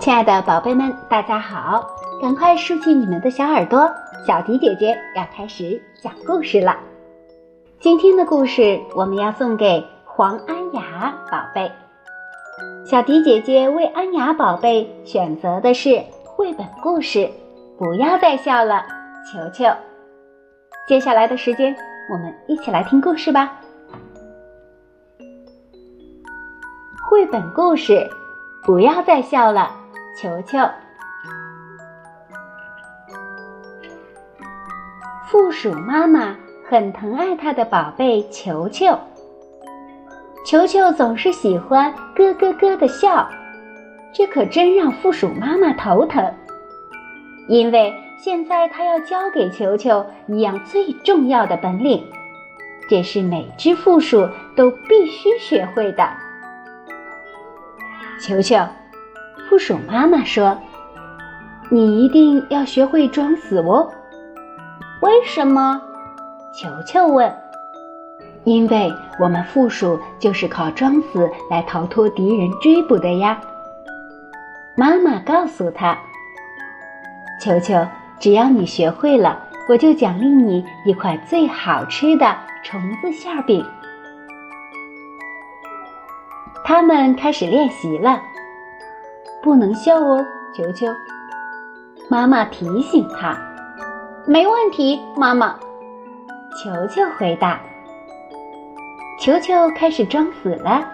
亲爱的宝贝们，大家好！赶快竖起你们的小耳朵，小迪姐姐要开始讲故事了。今天的故事我们要送给黄安雅宝贝。小迪姐姐为安雅宝贝选择的是绘本故事，不要再笑了，球球。接下来的时间，我们一起来听故事吧。绘本故事，不要再笑了。球球，负鼠妈妈很疼爱它的宝贝球球。球球总是喜欢咯咯咯的笑，这可真让负鼠妈妈头疼。因为现在它要教给球球一样最重要的本领，这是每只负鼠都必须学会的。球球。负鼠妈妈说：“你一定要学会装死哦。”为什么？球球问。“因为我们负鼠就是靠装死来逃脱敌人追捕的呀。”妈妈告诉他：“球球，只要你学会了，我就奖励你一块最好吃的虫子馅饼。”他们开始练习了。不能笑哦，球球。妈妈提醒他：“没问题，妈妈。”球球回答。球球开始装死了。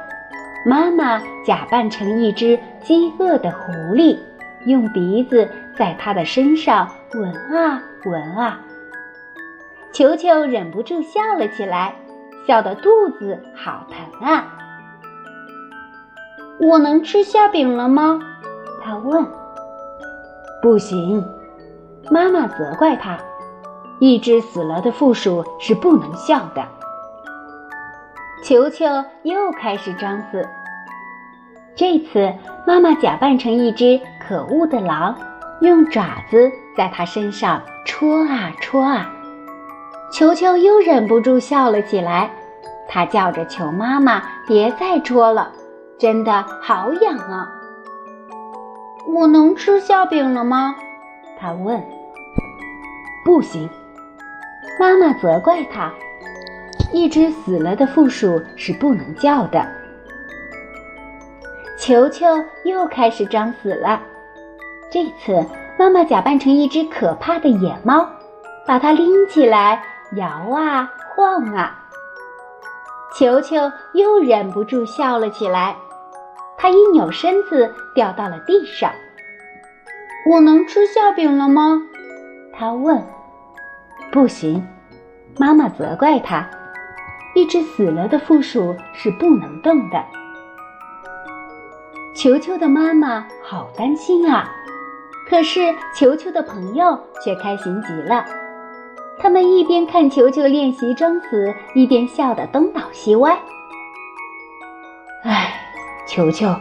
妈妈假扮成一只饥饿的狐狸，用鼻子在他的身上闻啊闻啊。球球忍不住笑了起来，笑得肚子好疼啊！我能吃馅饼了吗？他问：“不行。”妈妈责怪他：“一只死了的负鼠是不能笑的。”球球又开始装死。这次，妈妈假扮成一只可恶的狼，用爪子在它身上戳啊戳啊。球球又忍不住笑了起来，它叫着求妈妈别再戳了，真的好痒啊！我能吃馅饼了吗？他问。不行，妈妈责怪他。一只死了的负鼠是不能叫的。球球又开始装死了。这次，妈妈假扮成一只可怕的野猫，把它拎起来摇啊晃啊。球球又忍不住笑了起来。他一扭身子，掉到了地上。我能吃馅饼了吗？他问。不行，妈妈责怪他。一只死了的负鼠是不能动的。球球的妈妈好担心啊，可是球球的朋友却开心极了。他们一边看球球练习装死，一边笑得东倒西歪。唉。球球，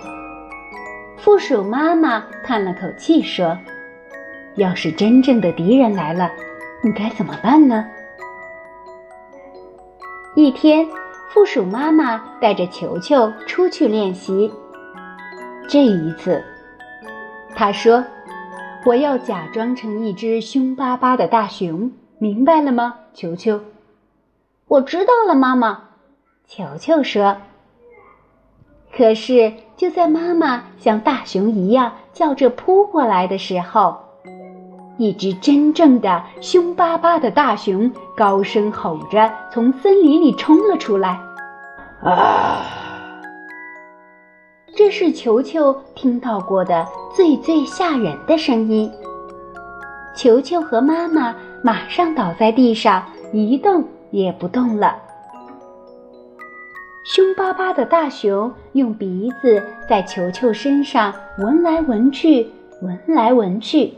负鼠妈妈叹了口气说：“要是真正的敌人来了，你该怎么办呢？”一天，负鼠妈妈带着球球出去练习。这一次，他说：“我要假装成一只凶巴巴的大熊，明白了吗，球球？”“我知道了，妈妈。”球球说。可是，就在妈妈像大熊一样叫着扑过来的时候，一只真正的凶巴巴的大熊高声吼着从森林里冲了出来。啊！这是球球听到过的最最吓人的声音。球球和妈妈马上倒在地上，一动也不动了。凶巴巴的大熊用鼻子在球球身上闻来闻去，闻来闻去。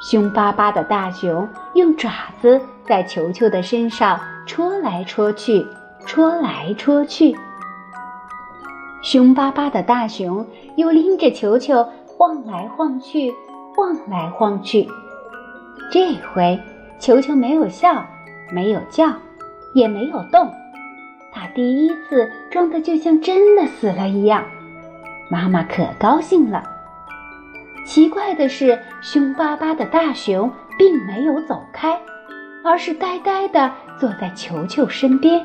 凶巴巴的大熊用爪子在球球的身上戳来戳去，戳来戳去。凶巴巴的大熊又拎着球球晃来晃去，晃来晃去。这回球球没有笑，没有叫，也没有动。他第一次装的就像真的死了一样，妈妈可高兴了。奇怪的是，凶巴巴的大熊并没有走开，而是呆呆地坐在球球身边。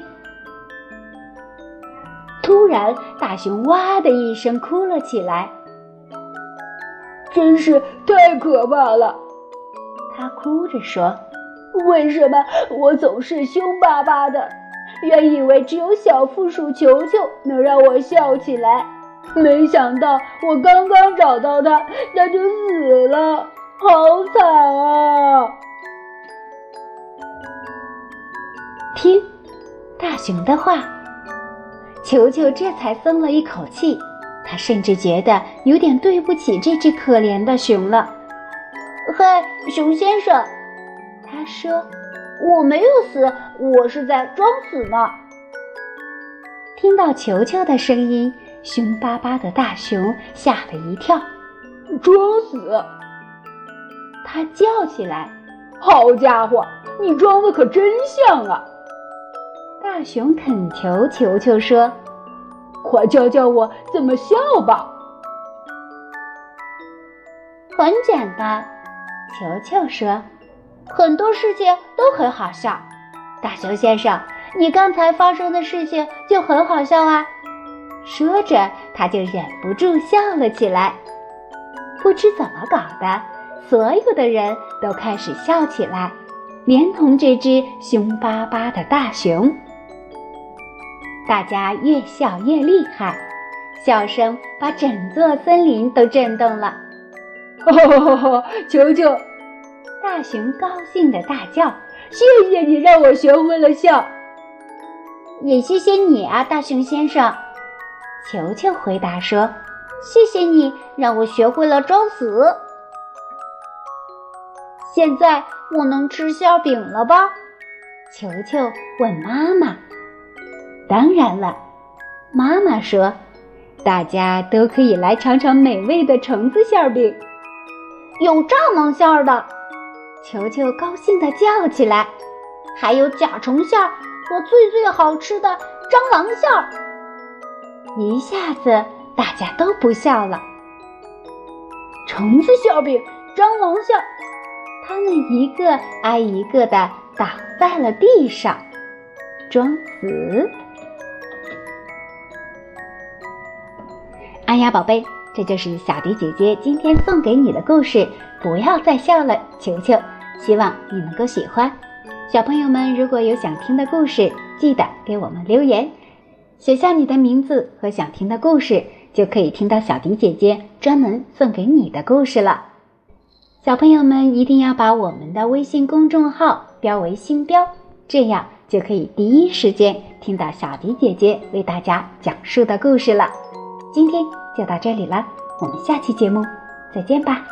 突然，大熊哇的一声哭了起来，真是太可怕了。他哭着说：“为什么我总是凶巴巴的？原以为只有小负鼠球球能让我笑起来，没想到我刚刚找到它，它就死了，好惨啊！”听，大熊的话。球球这才松了一口气，他甚至觉得有点对不起这只可怜的熊了。嗨，熊先生，他说：“我没有死，我是在装死呢。”听到球球的声音，凶巴巴的大熊吓了一跳，“装死！”他叫起来：“好家伙，你装的可真像啊！”大熊恳求球球说：“快教教我怎么笑吧。”很简单，球球说：“很多事情都很好笑。”大熊先生，你刚才发生的事情就很好笑啊！说着，他就忍不住笑了起来。不知怎么搞的，所有的人都开始笑起来，连同这只凶巴巴的大熊。大家越笑越厉害，笑声把整座森林都震动了。哈，球球，大熊高兴的大叫：“谢谢你让我学会了笑。”也谢谢你啊，大熊先生。球球回答说：“谢谢你让我学会了装死。”现在我能吃馅饼了吧？球球问妈妈。当然了，妈妈说，大家都可以来尝尝美味的虫子馅饼，有蚱蜢馅的。球球高兴地叫起来，还有甲虫馅和最最好吃的蟑螂馅儿。一下子大家都不笑了。虫子馅饼、蟑螂馅，他们一个挨一个的倒在了地上，装死。哎呀，宝贝，这就是小迪姐姐今天送给你的故事。不要再笑了，球球。希望你能够喜欢。小朋友们，如果有想听的故事，记得给我们留言，写下你的名字和想听的故事，就可以听到小迪姐姐专门送给你的故事了。小朋友们一定要把我们的微信公众号标为星标，这样就可以第一时间听到小迪姐姐为大家讲述的故事了。今天就到这里了，我们下期节目再见吧。